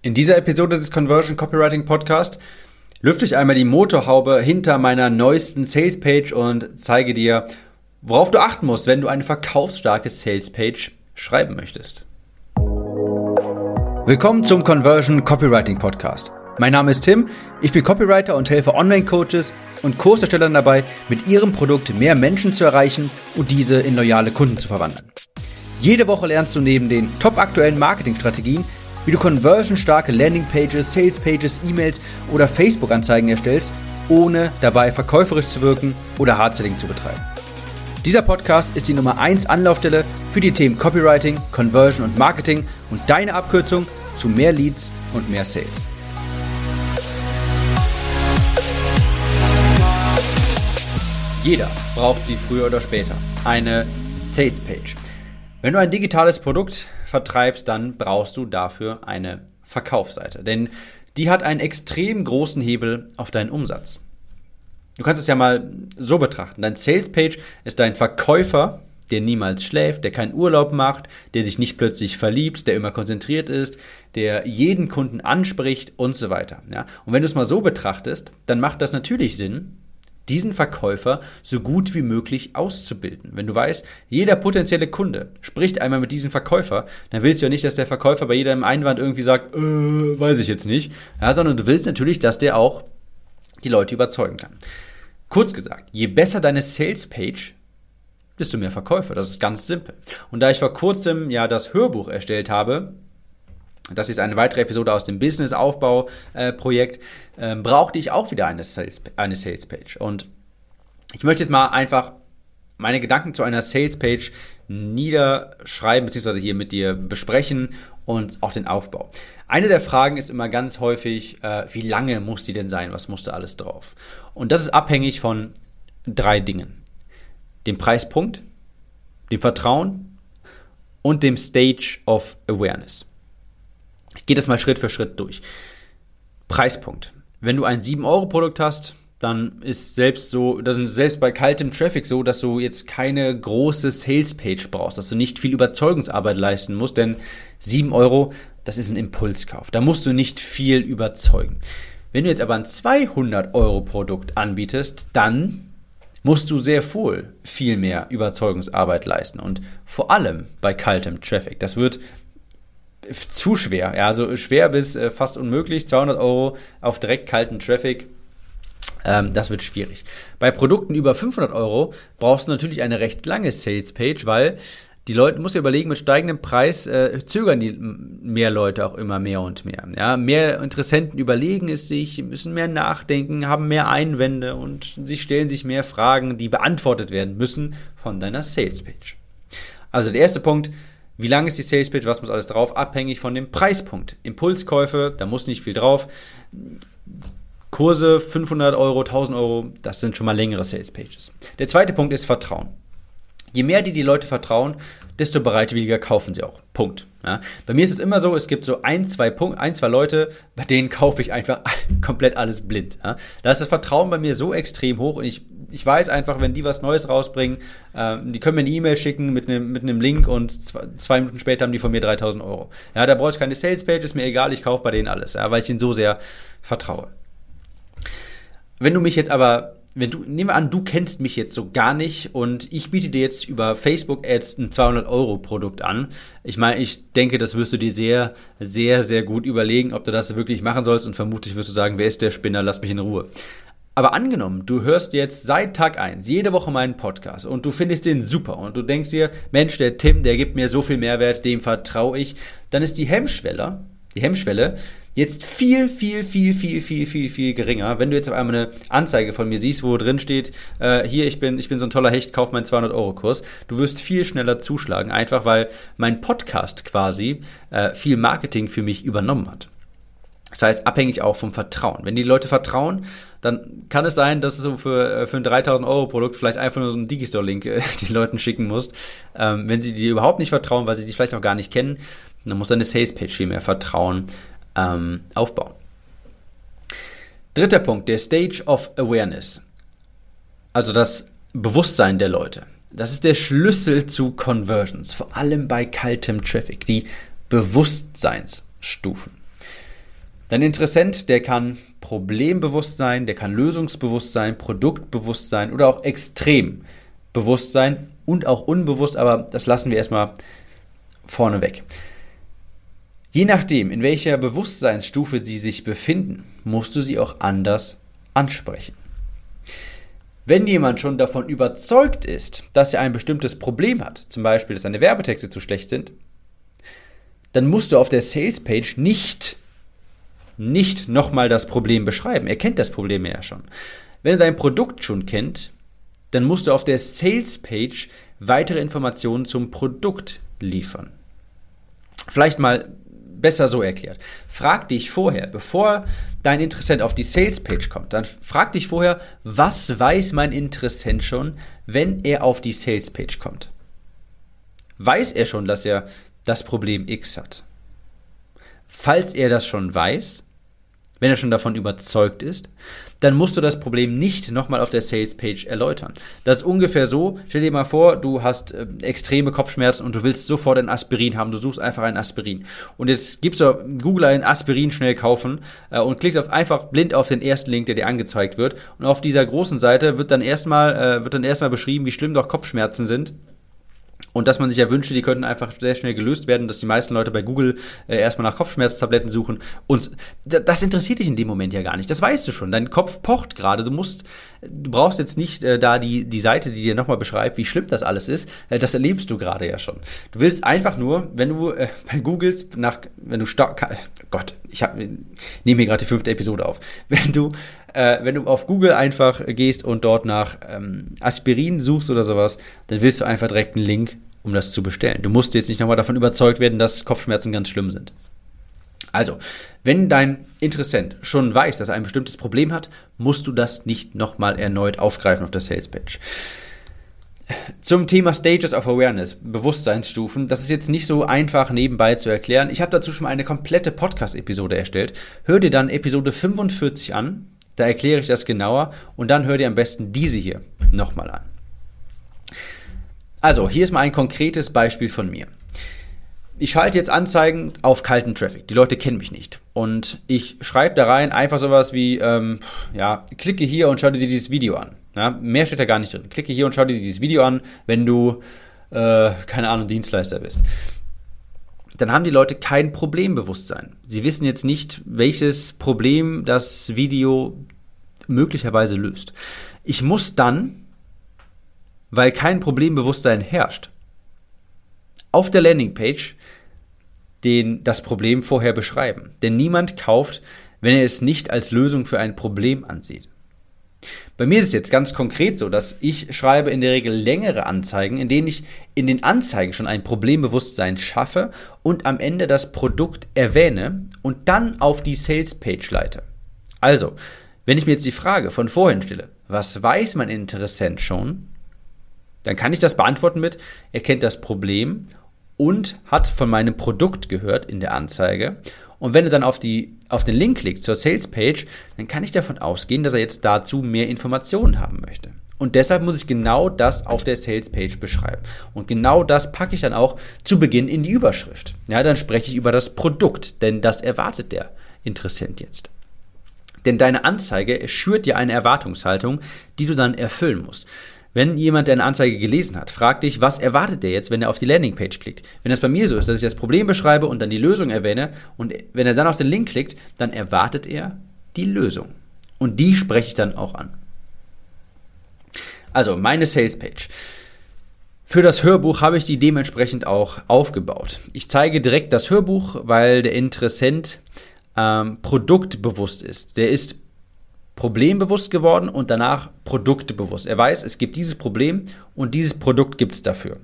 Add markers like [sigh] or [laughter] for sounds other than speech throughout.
In dieser Episode des Conversion Copywriting Podcast lüfte ich einmal die Motorhaube hinter meiner neuesten Salespage und zeige dir, worauf du achten musst, wenn du eine verkaufsstarke Salespage schreiben möchtest. Willkommen zum Conversion Copywriting Podcast. Mein Name ist Tim, ich bin Copywriter und helfe Online-Coaches und Kurserstellern dabei, mit ihrem Produkt mehr Menschen zu erreichen und diese in loyale Kunden zu verwandeln. Jede Woche lernst du neben den top aktuellen Marketingstrategien, wie du conversionstarke Landingpages, Salespages, E-Mails oder Facebook-Anzeigen erstellst, ohne dabei verkäuferisch zu wirken oder Hardselling zu betreiben. Dieser Podcast ist die Nummer 1 Anlaufstelle für die Themen Copywriting, Conversion und Marketing und deine Abkürzung zu mehr Leads und mehr Sales. Jeder braucht sie früher oder später. Eine Sales Page. Wenn du ein digitales Produkt vertreibst, dann brauchst du dafür eine Verkaufsseite. Denn die hat einen extrem großen Hebel auf deinen Umsatz. Du kannst es ja mal so betrachten. Dein Sales Page ist dein Verkäufer, der niemals schläft, der keinen Urlaub macht, der sich nicht plötzlich verliebt, der immer konzentriert ist, der jeden Kunden anspricht und so weiter. Ja? Und wenn du es mal so betrachtest, dann macht das natürlich Sinn, diesen Verkäufer so gut wie möglich auszubilden. Wenn du weißt, jeder potenzielle Kunde spricht einmal mit diesem Verkäufer, dann willst du ja nicht, dass der Verkäufer bei jedem Einwand irgendwie sagt, äh, weiß ich jetzt nicht, ja, sondern du willst natürlich, dass der auch die Leute überzeugen kann. Kurz gesagt, je besser deine Sales-Page, desto mehr Verkäufer. Das ist ganz simpel. Und da ich vor kurzem ja das Hörbuch erstellt habe, das ist eine weitere Episode aus dem Business-Aufbau-Projekt. Äh, ähm, brauchte ich auch wieder eine Sales, eine Sales Page. Und ich möchte jetzt mal einfach meine Gedanken zu einer Sales Page niederschreiben, beziehungsweise hier mit dir besprechen und auch den Aufbau. Eine der Fragen ist immer ganz häufig, äh, wie lange muss die denn sein? Was muss da alles drauf? Und das ist abhängig von drei Dingen. Dem Preispunkt, dem Vertrauen und dem Stage of Awareness. Ich gehe das mal Schritt für Schritt durch. Preispunkt. Wenn du ein 7-Euro-Produkt hast, dann ist selbst so, das ist selbst bei kaltem Traffic so, dass du jetzt keine große Sales-Page brauchst, dass du nicht viel Überzeugungsarbeit leisten musst, denn 7 Euro, das ist ein Impulskauf. Da musst du nicht viel überzeugen. Wenn du jetzt aber ein 200-Euro-Produkt anbietest, dann musst du sehr wohl viel mehr Überzeugungsarbeit leisten und vor allem bei kaltem Traffic. Das wird zu schwer. Ja, also schwer bis äh, fast unmöglich. 200 Euro auf direkt kalten Traffic. Ähm, das wird schwierig. Bei Produkten über 500 Euro brauchst du natürlich eine recht lange Sales Page, weil die Leute, muss ja überlegen, mit steigendem Preis äh, zögern die mehr Leute auch immer mehr und mehr. Ja, mehr Interessenten überlegen es sich, müssen mehr nachdenken, haben mehr Einwände und sie stellen sich mehr Fragen, die beantwortet werden müssen von deiner Sales Page. Also der erste Punkt, wie lang ist die Sales Page? Was muss alles drauf? Abhängig von dem Preispunkt. Impulskäufe, da muss nicht viel drauf. Kurse 500 Euro, 1000 Euro, das sind schon mal längere Sales Pages. Der zweite Punkt ist Vertrauen. Je mehr die die Leute vertrauen, desto bereitwilliger kaufen sie auch. Punkt. Ja. Bei mir ist es immer so, es gibt so ein, zwei Punkt, ein, zwei Leute, bei denen kaufe ich einfach [laughs] komplett alles blind. Ja. Da ist das Vertrauen bei mir so extrem hoch und ich ich weiß einfach, wenn die was Neues rausbringen, äh, die können mir eine E-Mail schicken mit einem mit Link und zwei, zwei, Minuten später haben die von mir 3000 Euro. Ja, da brauche ich keine Sales-Page, ist mir egal, ich kaufe bei denen alles, ja, weil ich ihnen so sehr vertraue. Wenn du mich jetzt aber wenn du, nehmen wir an, du kennst mich jetzt so gar nicht und ich biete dir jetzt über Facebook Ads ein 200 Euro Produkt an. Ich meine, ich denke, das wirst du dir sehr, sehr, sehr gut überlegen, ob du das wirklich machen sollst und vermutlich wirst du sagen, wer ist der Spinner, lass mich in Ruhe. Aber angenommen, du hörst jetzt seit Tag 1 jede Woche meinen Podcast und du findest den super und du denkst dir, Mensch, der Tim, der gibt mir so viel Mehrwert, dem vertraue ich, dann ist die Hemmschwelle, die Hemmschwelle jetzt viel, viel, viel, viel, viel, viel, viel geringer. Wenn du jetzt auf einmal eine Anzeige von mir siehst, wo drin steht, äh, hier, ich bin, ich bin so ein toller Hecht, kauf meinen 200-Euro-Kurs, du wirst viel schneller zuschlagen, einfach weil mein Podcast quasi äh, viel Marketing für mich übernommen hat. Das heißt, abhängig auch vom Vertrauen. Wenn die Leute vertrauen, dann kann es sein, dass du für, äh, für ein 3000 Euro Produkt vielleicht einfach nur so einen Digistore-Link äh, [laughs] den Leuten schicken musst. Ähm, wenn sie dir überhaupt nicht vertrauen, weil sie dich vielleicht auch gar nicht kennen, dann muss deine Sales-Page viel mehr Vertrauen ähm, aufbauen. Dritter Punkt, der Stage of Awareness. Also das Bewusstsein der Leute. Das ist der Schlüssel zu Conversions, vor allem bei kaltem Traffic, die Bewusstseinsstufen. Dein Interessent, der kann problembewusst sein, der kann lösungsbewusst sein, produktbewusst sein oder auch extrem bewusst sein und auch unbewusst, aber das lassen wir erstmal vorne weg. Je nachdem, in welcher Bewusstseinsstufe sie sich befinden, musst du sie auch anders ansprechen. Wenn jemand schon davon überzeugt ist, dass er ein bestimmtes Problem hat, zum Beispiel, dass seine Werbetexte zu schlecht sind, dann musst du auf der Salespage nicht, nicht nochmal das Problem beschreiben. Er kennt das Problem ja schon. Wenn er dein Produkt schon kennt, dann musst du auf der Salespage weitere Informationen zum Produkt liefern. Vielleicht mal besser so erklärt. Frag dich vorher, bevor dein Interessent auf die Sales-Page kommt, dann frag dich vorher, was weiß mein Interessent schon, wenn er auf die Sales-Page kommt? Weiß er schon, dass er das Problem X hat? Falls er das schon weiß, wenn er schon davon überzeugt ist, dann musst du das Problem nicht nochmal auf der Sales-Page erläutern. Das ist ungefähr so, stell dir mal vor, du hast äh, extreme Kopfschmerzen und du willst sofort ein Aspirin haben, du suchst einfach ein Aspirin. Und jetzt gibst du Google ein Aspirin schnell kaufen äh, und klickst auf, einfach blind auf den ersten Link, der dir angezeigt wird. Und auf dieser großen Seite wird dann erstmal, äh, wird dann erstmal beschrieben, wie schlimm doch Kopfschmerzen sind und dass man sich ja wünsche, die könnten einfach sehr schnell gelöst werden, dass die meisten Leute bei Google äh, erstmal nach Kopfschmerztabletten suchen. Und das interessiert dich in dem Moment ja gar nicht. Das weißt du schon. Dein Kopf pocht gerade. Du musst, du brauchst jetzt nicht äh, da die, die Seite, die dir nochmal beschreibt, wie schlimm das alles ist. Äh, das erlebst du gerade ja schon. Du willst einfach nur, wenn du äh, [laughs] bei Googles nach, wenn du stark, Gott, ich hab, nehme hier gerade die fünfte Episode auf. Wenn du äh, wenn du auf Google einfach gehst und dort nach ähm, Aspirin suchst oder sowas, dann willst du einfach direkt einen Link, um das zu bestellen. Du musst jetzt nicht nochmal davon überzeugt werden, dass Kopfschmerzen ganz schlimm sind. Also, wenn dein Interessent schon weiß, dass er ein bestimmtes Problem hat, musst du das nicht nochmal erneut aufgreifen auf der Sales Page. Zum Thema Stages of Awareness, Bewusstseinsstufen, das ist jetzt nicht so einfach nebenbei zu erklären. Ich habe dazu schon mal eine komplette Podcast-Episode erstellt. Hör dir dann Episode 45 an. Da erkläre ich das genauer und dann hör dir am besten diese hier nochmal an. Also, hier ist mal ein konkretes Beispiel von mir. Ich schalte jetzt Anzeigen auf kalten Traffic. Die Leute kennen mich nicht. Und ich schreibe da rein einfach sowas wie, ähm, ja, klicke hier und schau dir dieses Video an. Ja, mehr steht da gar nicht drin. Klicke hier und schau dir dieses Video an, wenn du, äh, keine Ahnung, Dienstleister bist dann haben die Leute kein Problembewusstsein. Sie wissen jetzt nicht, welches Problem das Video möglicherweise löst. Ich muss dann, weil kein Problembewusstsein herrscht, auf der Landingpage den, das Problem vorher beschreiben. Denn niemand kauft, wenn er es nicht als Lösung für ein Problem ansieht. Bei mir ist es jetzt ganz konkret so, dass ich schreibe in der Regel längere Anzeigen, in denen ich in den Anzeigen schon ein Problembewusstsein schaffe und am Ende das Produkt erwähne und dann auf die Sales Page leite. Also, wenn ich mir jetzt die Frage von vorhin stelle, was weiß mein Interessent schon, dann kann ich das beantworten mit, er kennt das Problem und hat von meinem Produkt gehört in der Anzeige und wenn er dann auf, die, auf den Link klickt zur Sales Page, dann kann ich davon ausgehen, dass er jetzt dazu mehr Informationen haben möchte. Und deshalb muss ich genau das auf der Sales Page beschreiben. Und genau das packe ich dann auch zu Beginn in die Überschrift. Ja, dann spreche ich über das Produkt, denn das erwartet der Interessent jetzt. Denn deine Anzeige schürt dir eine Erwartungshaltung, die du dann erfüllen musst. Wenn jemand deine Anzeige gelesen hat, frag dich, was erwartet der jetzt, wenn er auf die Landingpage klickt? Wenn das bei mir so ist, dass ich das Problem beschreibe und dann die Lösung erwähne und wenn er dann auf den Link klickt, dann erwartet er die Lösung. Und die spreche ich dann auch an. Also meine Salespage. Für das Hörbuch habe ich die dementsprechend auch aufgebaut. Ich zeige direkt das Hörbuch, weil der Interessent ähm, produktbewusst ist. Der ist problembewusst geworden und danach produktbewusst. Er weiß, es gibt dieses Problem und dieses Produkt gibt es dafür.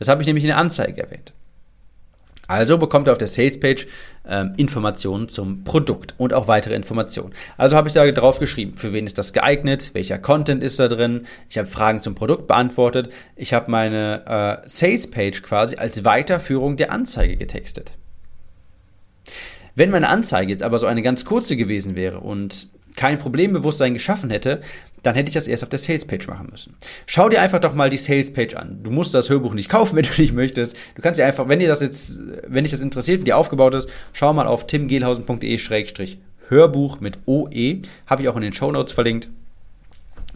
Das habe ich nämlich in der Anzeige erwähnt. Also bekommt er auf der Salespage ähm, Informationen zum Produkt und auch weitere Informationen. Also habe ich da drauf geschrieben, für wen ist das geeignet, welcher Content ist da drin. Ich habe Fragen zum Produkt beantwortet. Ich habe meine äh, Salespage quasi als Weiterführung der Anzeige getextet. Wenn meine Anzeige jetzt aber so eine ganz kurze gewesen wäre und kein Problembewusstsein geschaffen hätte, dann hätte ich das erst auf der Salespage machen müssen. Schau dir einfach doch mal die Salespage an. Du musst das Hörbuch nicht kaufen, [laughs] wenn du nicht möchtest. Du kannst dir einfach, wenn dir das jetzt, wenn dich das interessiert, wie die aufgebaut ist, schau mal auf timgehlhausen.de-hörbuch mit OE. Habe ich auch in den Show Notes verlinkt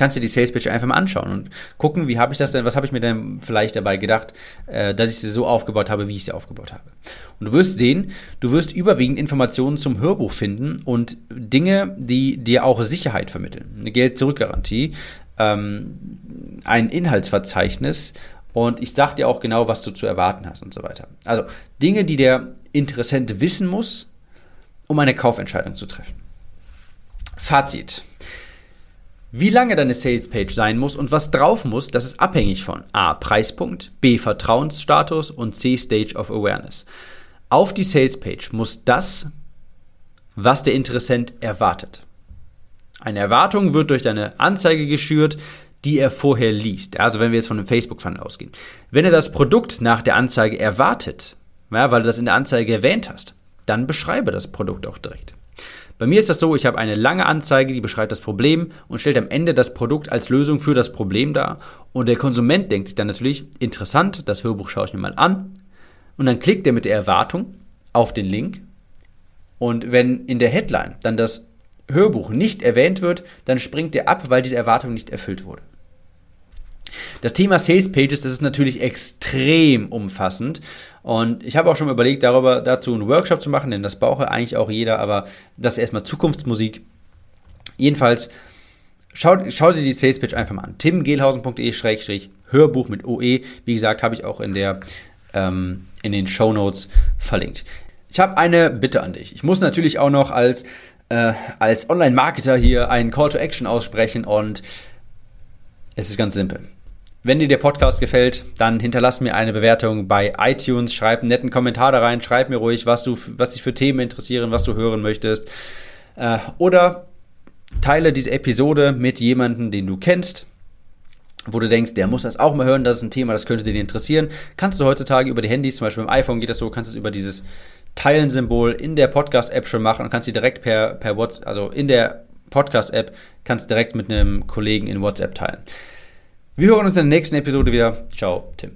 kannst du die Sales Pitch einfach mal anschauen und gucken, wie habe ich das denn, was habe ich mir denn vielleicht dabei gedacht, äh, dass ich sie so aufgebaut habe, wie ich sie aufgebaut habe. Und du wirst sehen, du wirst überwiegend Informationen zum Hörbuch finden und Dinge, die dir auch Sicherheit vermitteln. Eine Geld-Zurück-Garantie, ähm, ein Inhaltsverzeichnis und ich sage dir auch genau, was du zu erwarten hast und so weiter. Also Dinge, die der Interessent wissen muss, um eine Kaufentscheidung zu treffen. Fazit. Wie lange deine Salespage sein muss und was drauf muss, das ist abhängig von A. Preispunkt, B. Vertrauensstatus und C. Stage of Awareness. Auf die Salespage muss das, was der Interessent erwartet. Eine Erwartung wird durch deine Anzeige geschürt, die er vorher liest. Also wenn wir jetzt von einem Facebook-Funnel ausgehen. Wenn er das Produkt nach der Anzeige erwartet, ja, weil du das in der Anzeige erwähnt hast, dann beschreibe das Produkt auch direkt. Bei mir ist das so, ich habe eine lange Anzeige, die beschreibt das Problem und stellt am Ende das Produkt als Lösung für das Problem dar. Und der Konsument denkt sich dann natürlich, interessant, das Hörbuch schaue ich mir mal an. Und dann klickt er mit der Erwartung auf den Link. Und wenn in der Headline dann das Hörbuch nicht erwähnt wird, dann springt er ab, weil diese Erwartung nicht erfüllt wurde. Das Thema Sales Pages, das ist natürlich extrem umfassend. Und ich habe auch schon überlegt, darüber dazu einen Workshop zu machen, denn das braucht eigentlich auch jeder, aber das ist erstmal Zukunftsmusik. Jedenfalls, schau, schau dir die Sales Page einfach mal an. timgehlhausen.de-hörbuch mit OE. Wie gesagt, habe ich auch in, der, ähm, in den Show Notes verlinkt. Ich habe eine Bitte an dich. Ich muss natürlich auch noch als, äh, als Online-Marketer hier einen Call to Action aussprechen und es ist ganz simpel. Wenn dir der Podcast gefällt, dann hinterlass mir eine Bewertung bei iTunes, schreib einen netten Kommentar da rein, schreib mir ruhig, was, du, was dich für Themen interessieren, was du hören möchtest. Äh, oder teile diese Episode mit jemandem, den du kennst, wo du denkst, der muss das auch mal hören, das ist ein Thema, das könnte den interessieren. Kannst du heutzutage über die Handys, zum Beispiel beim iPhone geht das so, kannst du es über dieses Teilen-Symbol in der Podcast-App schon machen und kannst sie direkt per, per WhatsApp, also in der Podcast-App, kannst direkt mit einem Kollegen in WhatsApp teilen. Wir hören uns in der nächsten Episode wieder. Ciao, Tim.